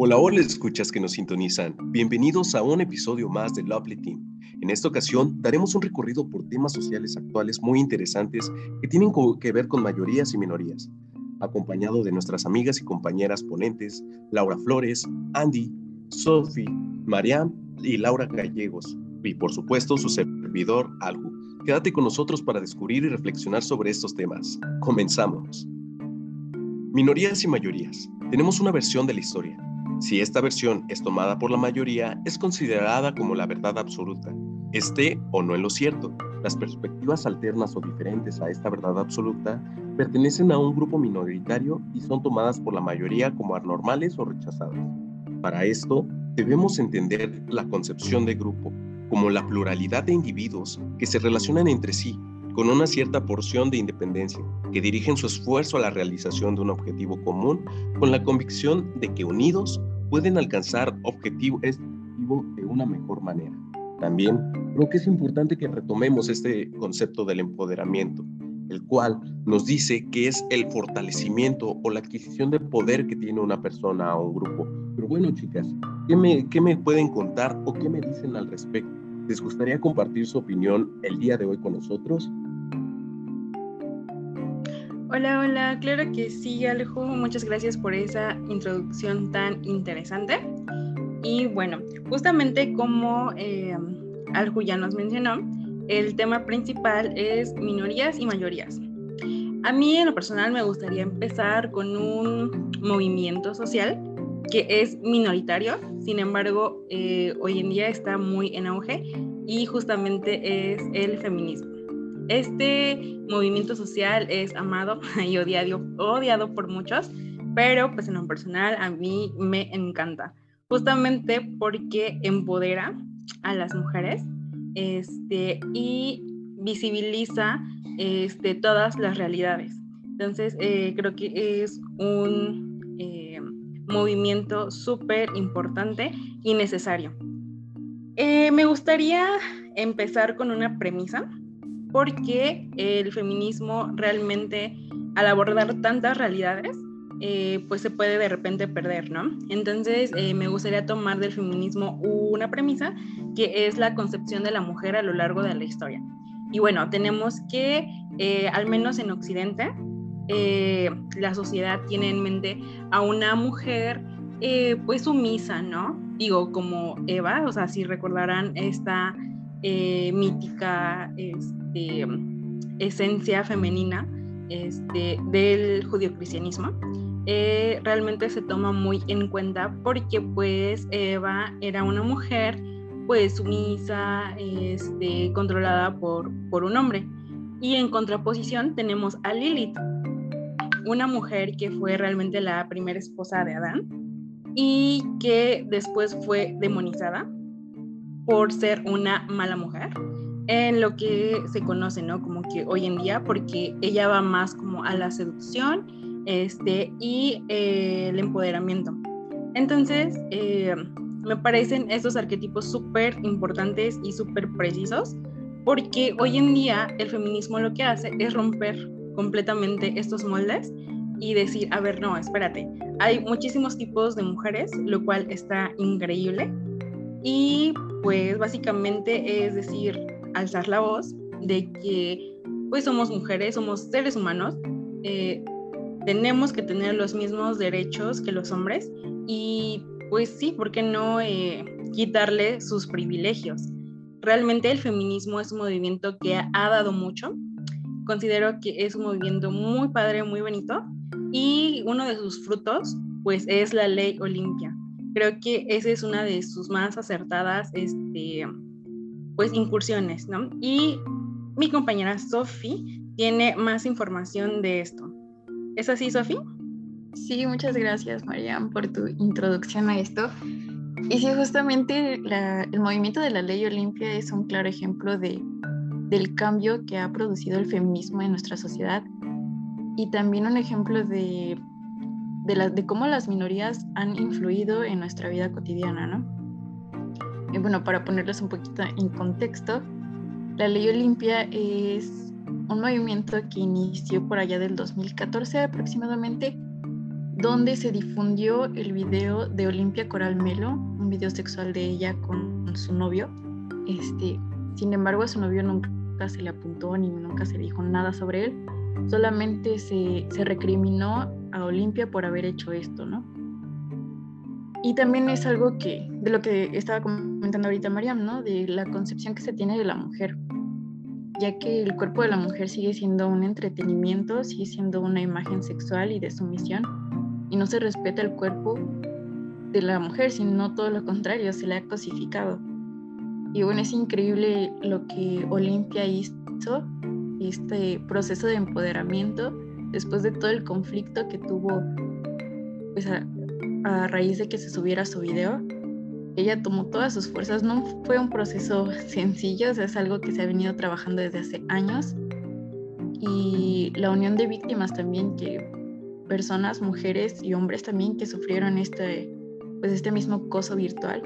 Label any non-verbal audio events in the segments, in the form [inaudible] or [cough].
Hola, hola, escuchas que nos sintonizan. Bienvenidos a un episodio más de Lovely Team. En esta ocasión daremos un recorrido por temas sociales actuales muy interesantes que tienen que ver con mayorías y minorías, acompañado de nuestras amigas y compañeras ponentes, Laura Flores, Andy, Sophie, Mariam y Laura Gallegos, y por supuesto su servidor, Algu. Quédate con nosotros para descubrir y reflexionar sobre estos temas. Comenzamos. Minorías y mayorías. Tenemos una versión de la historia. Si esta versión es tomada por la mayoría, es considerada como la verdad absoluta, esté o no en lo cierto. Las perspectivas alternas o diferentes a esta verdad absoluta pertenecen a un grupo minoritario y son tomadas por la mayoría como anormales o rechazadas. Para esto, debemos entender la concepción de grupo como la pluralidad de individuos que se relacionan entre sí con una cierta porción de independencia, que dirigen su esfuerzo a la realización de un objetivo común con la convicción de que unidos pueden alcanzar objetivo, este objetivo de una mejor manera. También creo que es importante que retomemos este concepto del empoderamiento, el cual nos dice que es el fortalecimiento o la adquisición de poder que tiene una persona o un grupo. Pero bueno, chicas, ¿qué me, qué me pueden contar o qué me dicen al respecto? ¿Les gustaría compartir su opinión el día de hoy con nosotros? Hola, hola, claro que sí, Alejo. Muchas gracias por esa introducción tan interesante. Y bueno, justamente como eh, ya nos mencionó, el tema principal es minorías y mayorías. A mí en lo personal me gustaría empezar con un movimiento social que es minoritario, sin embargo, eh, hoy en día está muy en auge y justamente es el feminismo. Este movimiento social es amado [laughs] y odiado, odiado por muchos, pero pues en lo personal a mí me encanta, justamente porque empodera a las mujeres este, y visibiliza este, todas las realidades. Entonces, eh, creo que es un eh, movimiento súper importante y necesario. Eh, me gustaría empezar con una premisa porque el feminismo realmente al abordar tantas realidades, eh, pues se puede de repente perder, ¿no? Entonces eh, me gustaría tomar del feminismo una premisa que es la concepción de la mujer a lo largo de la historia. Y bueno, tenemos que, eh, al menos en Occidente, la sociedad tiene en mente a una mujer pues sumisa, ¿no? Digo, como Eva, o sea, si recordarán esta mítica... Este, esencia femenina este, del judio-cristianismo, eh, realmente se toma muy en cuenta porque pues Eva era una mujer pues sumisa, este, controlada por, por un hombre. Y en contraposición tenemos a Lilith, una mujer que fue realmente la primera esposa de Adán y que después fue demonizada por ser una mala mujer en lo que se conoce, ¿no? Como que hoy en día, porque ella va más como a la seducción este, y eh, el empoderamiento. Entonces, eh, me parecen estos arquetipos súper importantes y súper precisos, porque hoy en día el feminismo lo que hace es romper completamente estos moldes y decir, a ver, no, espérate, hay muchísimos tipos de mujeres, lo cual está increíble. Y pues básicamente es decir, alzar la voz de que pues somos mujeres, somos seres humanos, eh, tenemos que tener los mismos derechos que los hombres y pues sí, ¿por qué no eh, quitarle sus privilegios? Realmente el feminismo es un movimiento que ha, dado mucho. Considero que es un movimiento muy padre, muy bonito y uno de sus frutos pues es la ley Olimpia. Creo que esa es una de sus más acertadas este, pues incursiones, ¿no? Y mi compañera Sofi tiene más información de esto. ¿Es así, Sofi? Sí, muchas gracias, Mariam, por tu introducción a esto. Y sí, justamente el movimiento de la ley Olimpia es un claro ejemplo de, del cambio que ha producido el feminismo en nuestra sociedad y también un ejemplo de, de, de cómo las minorías han influido en nuestra vida cotidiana, ¿no? Y bueno, para ponerles un poquito en contexto, la Ley Olimpia es un movimiento que inició por allá del 2014 aproximadamente, donde se difundió el video de Olimpia Coral Melo, un video sexual de ella con su novio. Este, sin embargo, a su novio nunca se le apuntó ni nunca se le dijo nada sobre él. Solamente se, se recriminó a Olimpia por haber hecho esto, ¿no? Y también es algo que, de lo que estaba comentando ahorita Mariam, ¿no? De la concepción que se tiene de la mujer, ya que el cuerpo de la mujer sigue siendo un entretenimiento, sigue siendo una imagen sexual y de sumisión, y no se respeta el cuerpo de la mujer, sino todo lo contrario, se le ha cosificado. Y bueno, es increíble lo que Olimpia hizo, este proceso de empoderamiento, después de todo el conflicto que tuvo pues, a raíz de que se subiera su video, ella tomó todas sus fuerzas. No fue un proceso [laughs] sencillo, es algo que se ha venido trabajando desde hace años. Y la unión de víctimas también, que personas, mujeres y hombres también que sufrieron este, pues este mismo acoso virtual,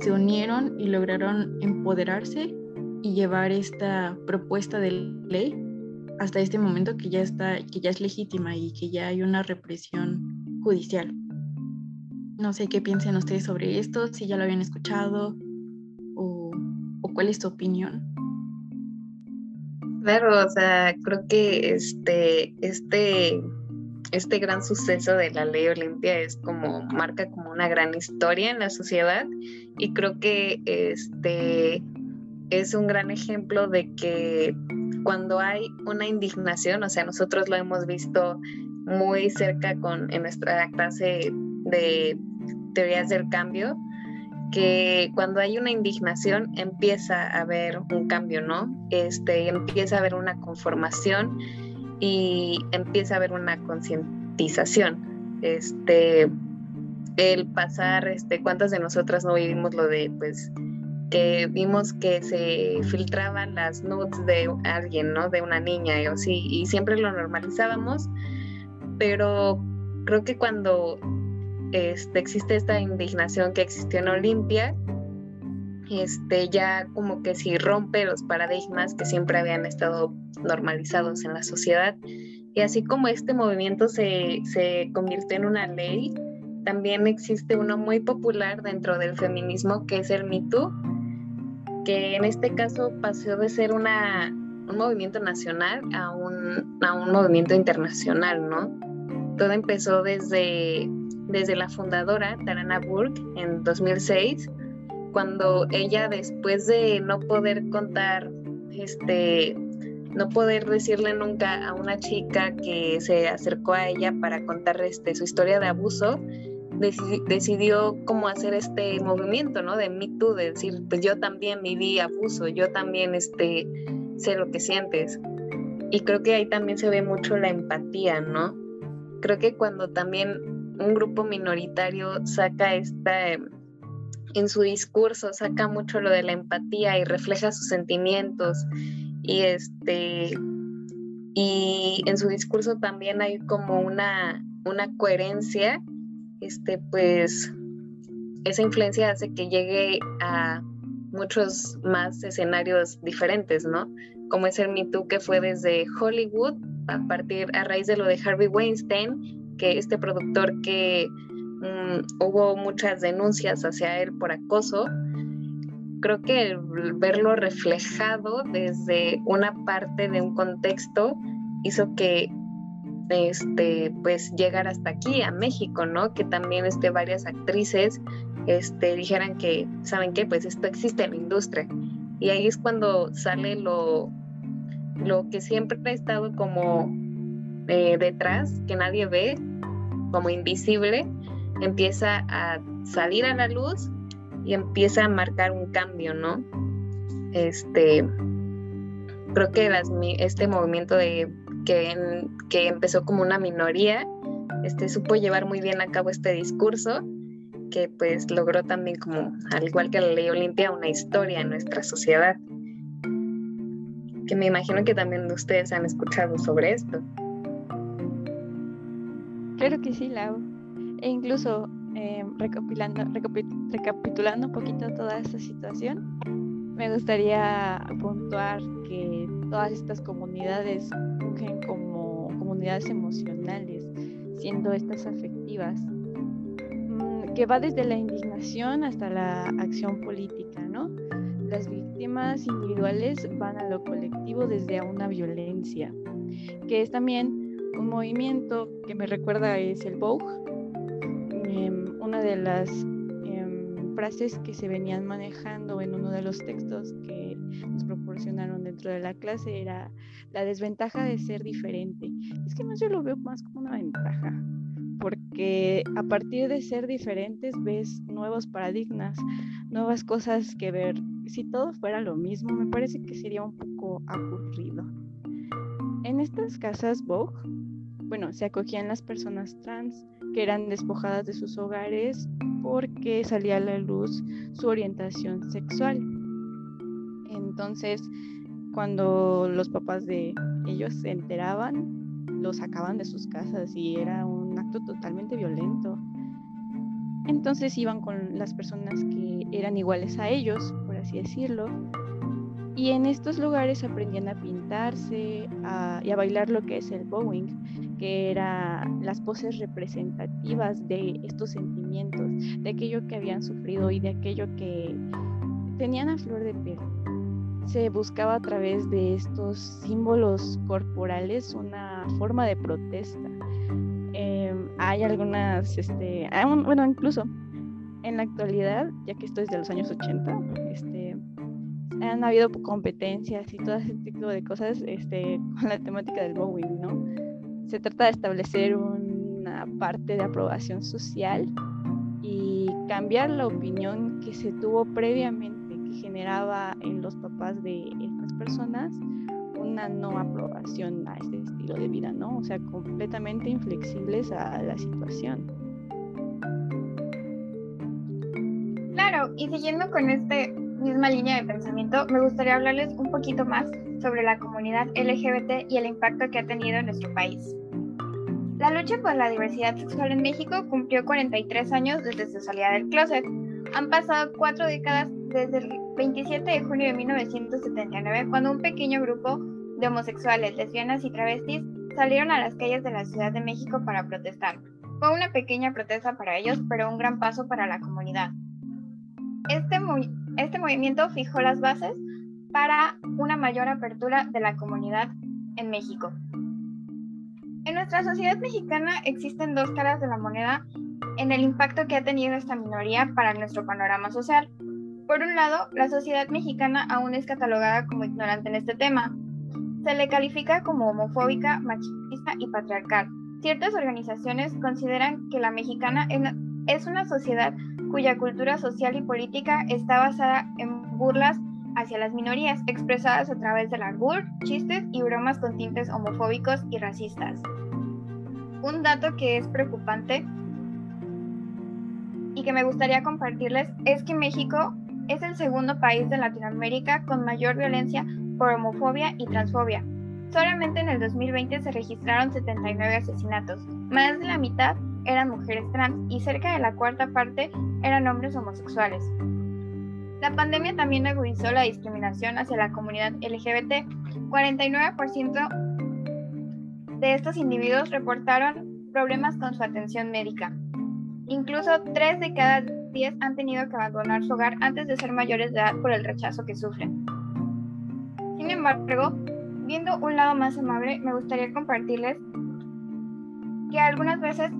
se unieron y lograron empoderarse y llevar esta propuesta de ley hasta este momento que ya está, que ya es legítima y que ya hay una represión judicial. No sé qué piensan ustedes sobre esto, si ya lo habían escuchado o, cuál es tu opinión. Claro, o sea, creo que este, este, este gran suceso de la ley Olimpia es como, marca como una gran historia en la sociedad y creo que este es un gran ejemplo de que cuando hay una indignación, o sea, nosotros lo hemos visto muy cerca con, en nuestra clase de teorías del cambio, que cuando hay una indignación empieza a haber un cambio, ¿no? Este, empieza a haber una conformación y empieza a haber una concientización. Este, el pasar, este, ¿cuántas de nosotras no vivimos lo de, pues, que vimos que se filtraban las nudes de alguien, ¿no? De una niña y así, y siempre lo normalizábamos, pero creo que cuando este, existe esta indignación que existió en Olimpia, este, ya como que si rompe los paradigmas que siempre habían estado normalizados en la sociedad. Y así como este movimiento se, se convirtió en una ley, también existe uno muy popular dentro del feminismo que es el Me Too, que en este caso pasó de ser una, un movimiento nacional a un, a un movimiento internacional, ¿no? Todo empezó desde desde la fundadora, Tarana Burke, en 2006, cuando ella después de no poder contar, este, no poder decirle nunca a una chica que se acercó a ella para contar este, su historia de abuso, decidió cómo hacer este movimiento, ¿no? De Me Too, de decir, pues yo también viví abuso, yo también este, sé lo que sientes. Y creo que ahí también se ve mucho la empatía, ¿no? Creo que cuando también un grupo minoritario saca esta, en su discurso, saca mucho lo de la empatía y refleja sus sentimientos y este y en su discurso también hay como una, una coherencia, este pues esa influencia hace que llegue a muchos más escenarios diferentes, ¿no? Como es el Me Too que fue desde Hollywood a partir a raíz de lo de Harvey Weinstein que este productor que mm, hubo muchas denuncias hacia él por acoso, creo que verlo reflejado desde una parte de un contexto hizo que este pues llegar hasta aquí a México, ¿no? Que también este varias actrices este dijeran que saben qué, pues esto existe en la industria. Y ahí es cuando sale lo lo que siempre ha estado como eh, detrás, que nadie ve, como invisible, empieza a salir a la luz y empieza a marcar un cambio, ¿no? Este, creo que este movimiento de, que, que empezó como una minoría, este, supo llevar muy bien a cabo este discurso que pues logró también como, al igual que la ley Olimpia, una historia en nuestra sociedad. Que me imagino que también ustedes han escuchado sobre esto. Claro que sí, Lau. E incluso eh, recopilando, recapitulando un poquito toda esta situación, me gustaría puntuar que todas estas comunidades fungen como comunidades emocionales. siendo estas afectivas, mm, que va desde la indignación hasta la acción política, ¿no? Las víctimas individuales van a lo colectivo desde una violencia, que es también un movimiento que me recuerda es el Vogue, em, una de las em, frases que se venían manejando en uno de los textos que nos proporcionaron dentro de la clase era la desventaja de ser diferente. Es que no yo lo veo más como una ventaja, porque a partir de ser diferentes ves nuevos paradigmas, nuevas cosas que ver. Si todo fuera lo mismo, me parece que sería un poco aburrido. En estas casas Vogue, bueno, se acogían las personas trans que eran despojadas de sus hogares porque salía a la luz su orientación sexual. Entonces, cuando los papás de ellos se enteraban, los sacaban de sus casas y era un acto totalmente violento. Entonces iban con las personas que eran iguales a ellos, por así decirlo, y en estos lugares aprendían a pintarse y a bailar lo que es el bowing, que eran las poses representativas de estos sentimientos, de aquello que habían sufrido y de aquello que tenían a flor de piel. Se buscaba a través de estos símbolos corporales una forma de protesta. Em, hay algunas, este, bueno, incluso en la actualidad, ya que esto es de los años 80, este, han habido competencias y todo ese tipo de cosas este, [laughs] con la temática del Boeing, ¿no? Se trata de establecer una parte de aprobación social y cambiar la opinión que se tuvo previamente, que generaba en los papás de estas personas una no aprobación a este estilo de vida, ¿no? O sea, completamente inflexibles a la situación. Claro, y siguiendo con este misma línea de pensamiento, me gustaría hablarles un poquito más sobre la comunidad LGBT y el impacto que ha tenido en nuestro país. La lucha por la diversidad sexual en México cumplió 43 años desde su salida del closet. Han pasado cuatro décadas desde el 27 de junio de 1979, cuando un pequeño grupo de homosexuales, lesbianas y travestis salieron a las calles de la Ciudad de México para protestar. Fue una pequeña protesta para ellos, pero un gran paso para la comunidad. Este, este movimiento fijó las bases para una mayor apertura de la comunidad en México. En nuestra sociedad mexicana existen dos caras de la moneda en el impacto que ha tenido esta minoría para nuestro panorama social. Por un lado, la sociedad mexicana aún es catalogada como ignorante en este tema. Se le califica como homofóbica, machista y patriarcal. Ciertas organizaciones consideran que la mexicana es una sociedad cuya cultura social y política está basada en burlas hacia las minorías, expresadas a través del albur, chistes y bromas con tintes homofóbicos y racistas. Un dato que es preocupante y que me gustaría compartirles es que México es el segundo país de Latinoamérica con mayor violencia por homofobia y transfobia. Solamente en el 2020 se registraron 79 asesinatos, más de la mitad eran mujeres trans y cerca de la cuarta parte eran hombres homosexuales. La pandemia también agudizó la discriminación hacia la comunidad LGBT. 49% de estos individuos reportaron problemas con su atención médica. Incluso 3 de cada 10 han tenido que abandonar su hogar antes de ser mayores de edad por el rechazo que sufren. Sin embargo, viendo un lado más amable, me gustaría compartirles que algunas veces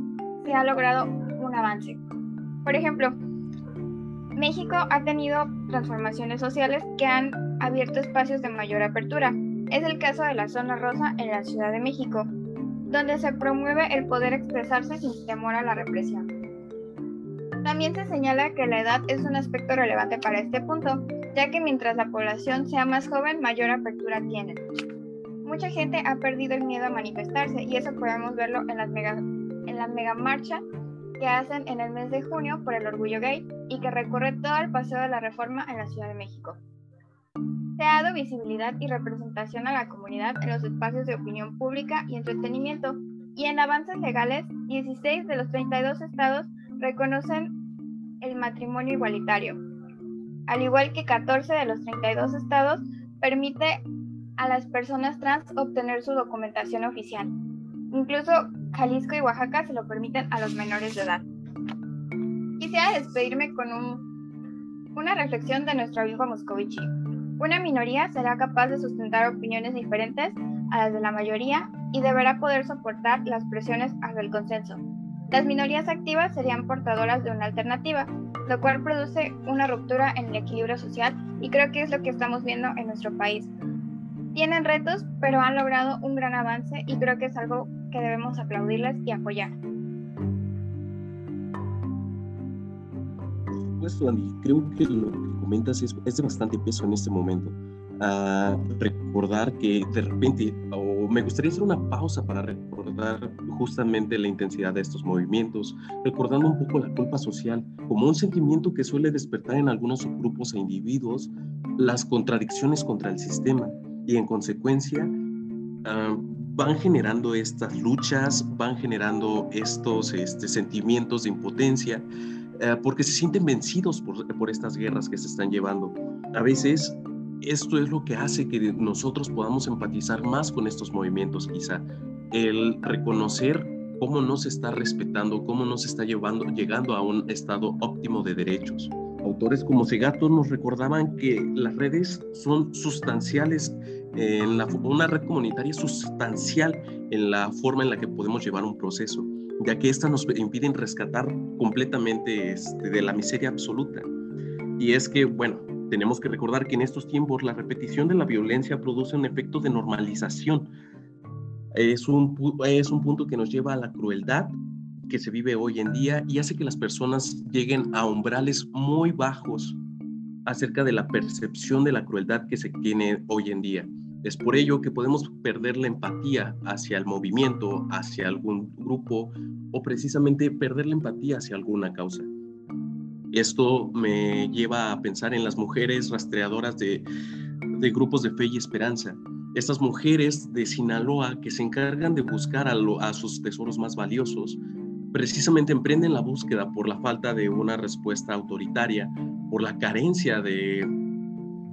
se ha logrado un avance. Por ejemplo, México ha tenido transformaciones sociales que han abierto espacios de mayor apertura. Es el caso de la zona rosa en la Ciudad de México, donde se promueve el poder expresarse sin temor a la represión. También se señala que la edad es un aspecto relevante para este punto, ya que mientras la población sea más joven, mayor apertura tiene. Mucha gente ha perdido el miedo a manifestarse y eso podemos verlo en las mega en la mega marcha que hacen en el mes de junio por el orgullo gay y que recorre todo el paseo de la reforma en la Ciudad de México. Se ha dado visibilidad y representación a la comunidad en los espacios de opinión pública y entretenimiento, y en avances legales, 16 de los 32 estados reconocen el matrimonio igualitario, al igual que 14 de los 32 estados permite a las personas trans obtener su documentación oficial. Incluso Jalisco y Oaxaca se lo permiten a los menores de edad. Quisiera despedirme con un, una reflexión de nuestro amigo Moscovici. Una minoría será capaz de sustentar opiniones diferentes a las de la mayoría y deberá poder soportar las presiones hacia el consenso. Las minorías activas serían portadoras de una alternativa, lo cual produce una ruptura en el equilibrio social y creo que es lo que estamos viendo en nuestro país. Tienen retos, pero han logrado un gran avance y creo que es algo que debemos aplaudirles y apoyar. Supuesto, Andy, creo que lo que comentas es, es de bastante peso en este momento. A recordar que de repente, o me gustaría hacer una pausa para recordar justamente la intensidad de estos movimientos, recordando un poco la culpa social como un sentimiento que suele despertar en algunos grupos e individuos las contradicciones contra el sistema y en consecuencia uh, van generando estas luchas, van generando estos este, sentimientos de impotencia, uh, porque se sienten vencidos por, por estas guerras que se están llevando. A veces esto es lo que hace que nosotros podamos empatizar más con estos movimientos, quizá, el reconocer cómo no se está respetando, cómo no se está llevando, llegando a un estado óptimo de derechos. Autores como Segato nos recordaban que las redes son sustanciales en la, una red comunitaria sustancial en la forma en la que podemos llevar un proceso, ya que éstas nos impiden rescatar completamente este, de la miseria absoluta. Y es que, bueno, tenemos que recordar que en estos tiempos la repetición de la violencia produce un efecto de normalización. Es un, es un punto que nos lleva a la crueldad que se vive hoy en día y hace que las personas lleguen a umbrales muy bajos acerca de la percepción de la crueldad que se tiene hoy en día. Es por ello que podemos perder la empatía hacia el movimiento, hacia algún grupo o precisamente perder la empatía hacia alguna causa. Esto me lleva a pensar en las mujeres rastreadoras de, de grupos de fe y esperanza. Estas mujeres de Sinaloa que se encargan de buscar a, lo, a sus tesoros más valiosos, precisamente emprenden la búsqueda por la falta de una respuesta autoritaria, por la carencia de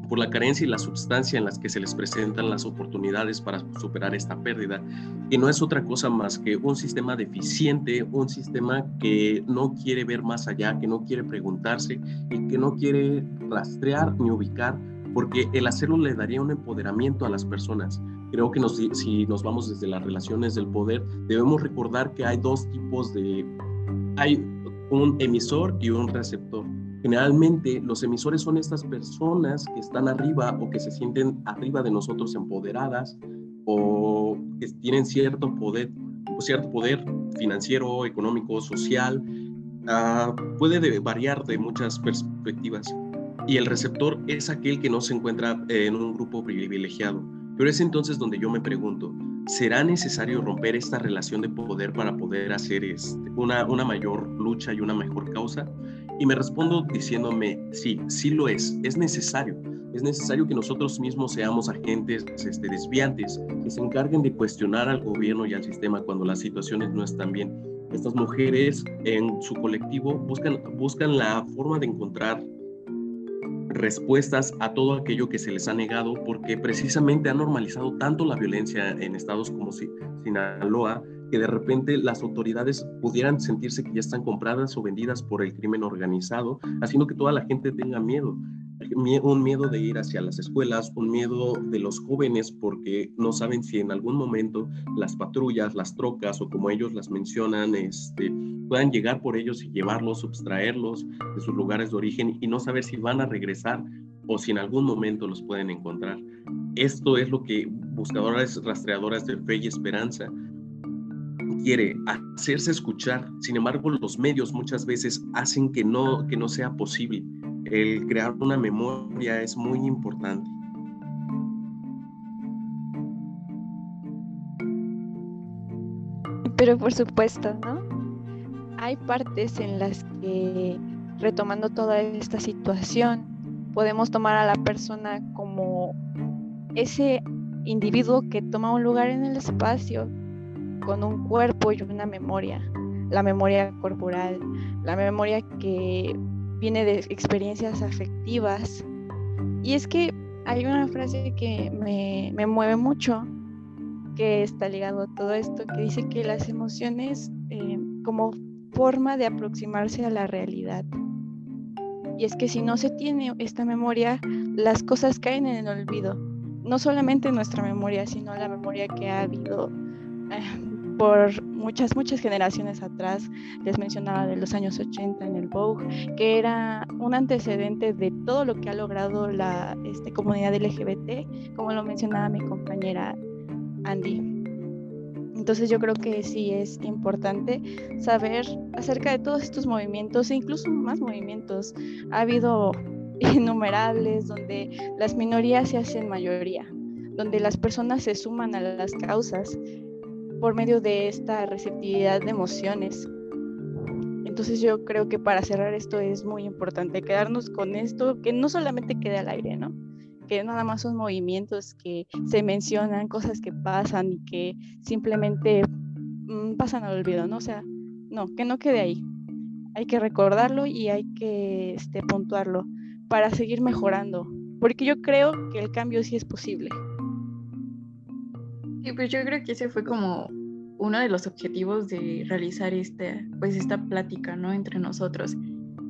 por la carencia y la substancia en las que se les presentan las oportunidades para superar esta pérdida, y no es otra cosa más que un sistema deficiente, un sistema que no quiere ver más allá, que no quiere preguntarse y que no quiere rastrear ni ubicar, porque el hacerlo le daría un empoderamiento a las personas. Creo que nos, si nos vamos desde las relaciones del poder, debemos recordar que hay dos tipos de... Hay un emisor y un receptor Generalmente los emisores son estas personas que están arriba o que se sienten arriba de nosotros empoderadas o que tienen cierto poder, cierto poder financiero, económico, social. Uh, puede variar de muchas perspectivas. Y el receptor es aquel que no se encuentra en un grupo privilegiado. Pero es entonces donde yo me pregunto, ¿será necesario romper esta relación de poder para poder hacer este, una, una mayor lucha y una mejor causa? Y me respondo diciéndome, sí, sí lo es, es necesario. Es necesario que nosotros mismos seamos agentes este, desviantes, que se encarguen de cuestionar al gobierno y al sistema cuando las situaciones no están bien. Estas mujeres en su colectivo buscan, buscan la forma de encontrar respuestas a todo aquello que se les ha negado porque precisamente ha normalizado tanto la violencia en estados como Sinaloa que de repente las autoridades pudieran sentirse que ya están compradas o vendidas por el crimen organizado, haciendo que toda la gente tenga miedo. Un miedo de ir hacia las escuelas, un miedo de los jóvenes porque no saben si en algún momento las patrullas, las trocas o como ellos las mencionan, este, puedan llegar por ellos y llevarlos, sustraerlos de sus lugares de origen y no saber si van a regresar o si en algún momento los pueden encontrar. Esto es lo que buscadoras rastreadoras de fe y esperanza quiere hacerse escuchar, sin embargo los medios muchas veces hacen que no, que no sea posible. El crear una memoria es muy importante. Pero por supuesto, ¿no? Hay partes en las que, retomando toda esta situación, podemos tomar a la persona como ese individuo que toma un lugar en el espacio, con un cuerpo y una memoria, la memoria corporal, la memoria que viene de experiencias afectivas. Y es que hay una frase que me, me mueve mucho, que está ligado a todo esto, que dice que las emociones eh, como forma de aproximarse a la realidad. Y es que si no se tiene esta memoria, las cosas caen en el olvido. No solamente nuestra memoria, sino la memoria que ha habido eh, por muchas, muchas generaciones atrás. Les mencionaba de los años 80 en el Vogue, que era un antecedente de todo lo que ha logrado la este, comunidad LGBT, como lo mencionaba mi compañera Andy. Entonces yo creo que sí es importante saber acerca de todos estos movimientos e incluso más movimientos. Ha habido [laughs] innumerables donde las minorías se hacen mayoría, donde las personas se suman a las causas por medio de esta receptividad de emociones. Entonces yo creo que para cerrar esto es muy importante quedarnos con esto, que no solamente quede al aire, ¿no? Que nada más son movimientos que se mencionan, cosas que pasan y que simplemente mm, pasan al olvido, ¿no? O sea, no, que no quede ahí. Hay que recordarlo y hay que este, puntuarlo para seguir mejorando, porque yo creo que el cambio sí es posible. Sí, pues yo creo que ese fue como uno de los objetivos de realizar este, pues esta plática, ¿no? Entre nosotros.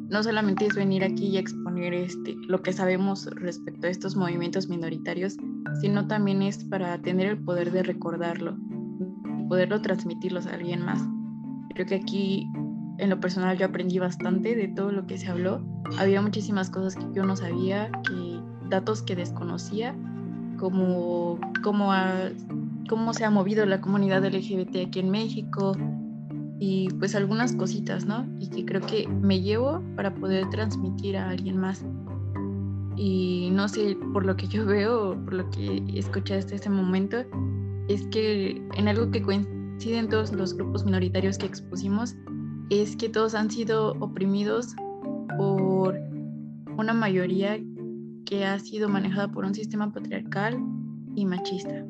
No solamente es venir aquí y exponer este, lo que sabemos respecto a estos movimientos minoritarios, sino también es para tener el poder de recordarlo, poderlo transmitirlos a alguien más. Creo que aquí, en lo personal, yo aprendí bastante de todo lo que se habló. Había muchísimas cosas que yo no sabía, que, datos que desconocía, como, a, cómo se ha movido la comunidad LGBT aquí en México y pues algunas cositas, ¿no? Y que creo que me llevo para poder transmitir a alguien más. Y no sé, por lo que yo veo, por lo que escuché hasta este momento, es que en algo que coinciden todos los grupos minoritarios que expusimos, es que todos han sido oprimidos por una mayoría que ha sido manejada por un sistema patriarcal y machista.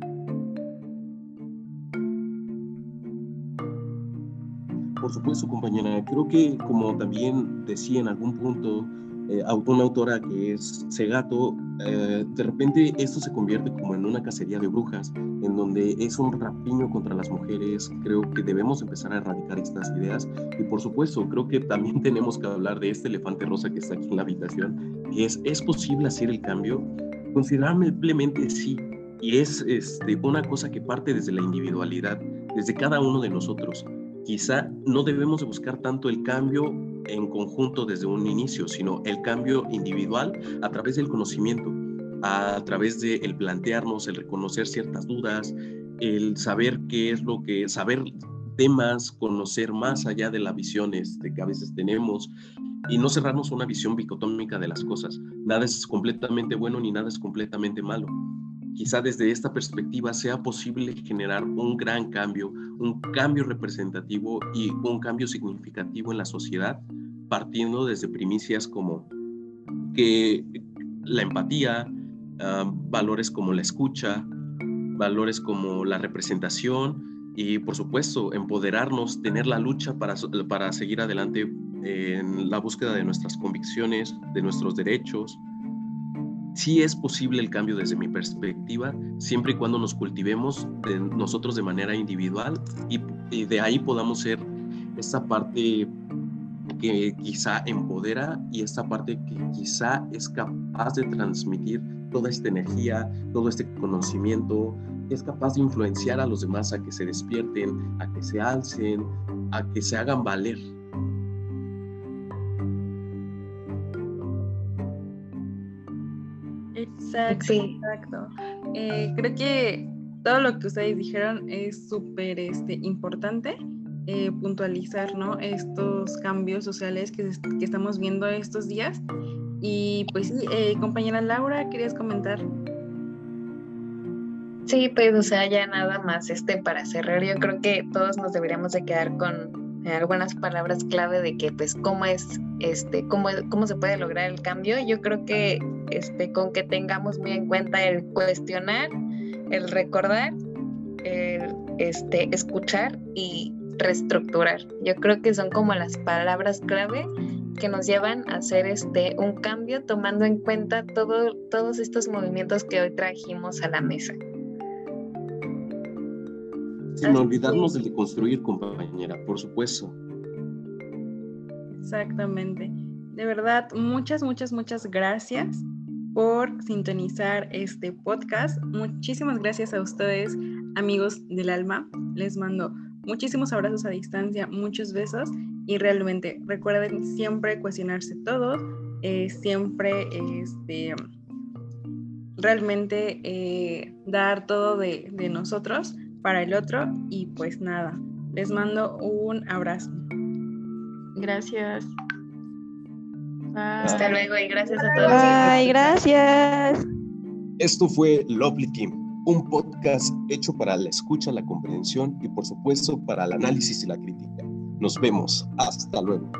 Por supuesto, compañera. Creo que, como también decía en algún punto eh, una autora que es Segato, eh, de repente esto se convierte como en una cacería de brujas, en donde es un rapiño contra las mujeres. Creo que debemos empezar a erradicar estas ideas. Y por supuesto, creo que también tenemos que hablar de este elefante rosa que está aquí en la habitación, es, ¿es posible hacer el cambio? Considerablemente sí. Y es este, una cosa que parte desde la individualidad, desde cada uno de nosotros quizá no debemos de buscar tanto el cambio en conjunto desde un inicio, sino el cambio individual a través del conocimiento, a través de el plantearnos, el reconocer ciertas dudas, el saber qué es lo que, saber temas, conocer más allá de la visión este, que a veces tenemos y no cerrarnos una visión bicotómica de las cosas. Nada es completamente bueno ni nada es completamente malo quizá desde esta perspectiva sea posible generar un gran cambio, un cambio representativo y un cambio significativo en la sociedad, partiendo desde primicias como que la empatía, ah, valores como la escucha, valores como la representación y por supuesto empoderarnos, tener la lucha para, para seguir adelante en la búsqueda de nuestras convicciones, de nuestros derechos, sí es posible el cambio desde mi perspectiva, siempre y cuando nos cultivemos nosotros de manera individual y, de ahí podamos ser esta parte que quizá empodera y esta parte que quizá es capaz de transmitir toda esta energía, todo este conocimiento, es capaz de influenciar a los demás a que se despierten, a que se alcen, a que se hagan valer Exacto, exacto. Eh, creo que todo lo que ustedes dijeron es súper este, importante. Eh, puntualizar ¿no? estos cambios sociales que, que, estamos viendo estos días. Y pues sí, eh, compañera Laura, ¿querías comentar? Sí, pues o sea, ya nada más este para cerrar, yo creo que todos nos deberíamos de quedar con algunas palabras clave de que pues cómo es este cómo, cómo se puede lograr el cambio yo creo que este con que tengamos muy en cuenta el cuestionar el recordar el este escuchar y reestructurar yo creo que son como las palabras clave que nos llevan a hacer este un cambio tomando en cuenta todo, todos estos movimientos que hoy trajimos a la mesa Sin olvidarnos de construir, compañera, por supuesto. Exactamente. De verdad, muchas, muchas, muchas gracias por sintonizar este podcast. Muchísimas gracias a ustedes, amigos del alma. Les mando muchísimos abrazos a distancia, muchos besos y realmente recuerden siempre cuestionarse todo, eh, siempre este, realmente eh, dar todo de, de nosotros para el otro y pues nada, les mando un abrazo. Gracias. Hasta luego y gracias a todos. Bye, gracias. Esto fue Lovely Team, un podcast hecho para la escucha, la comprensión y por supuesto para el análisis y la crítica. Nos vemos. Hasta luego.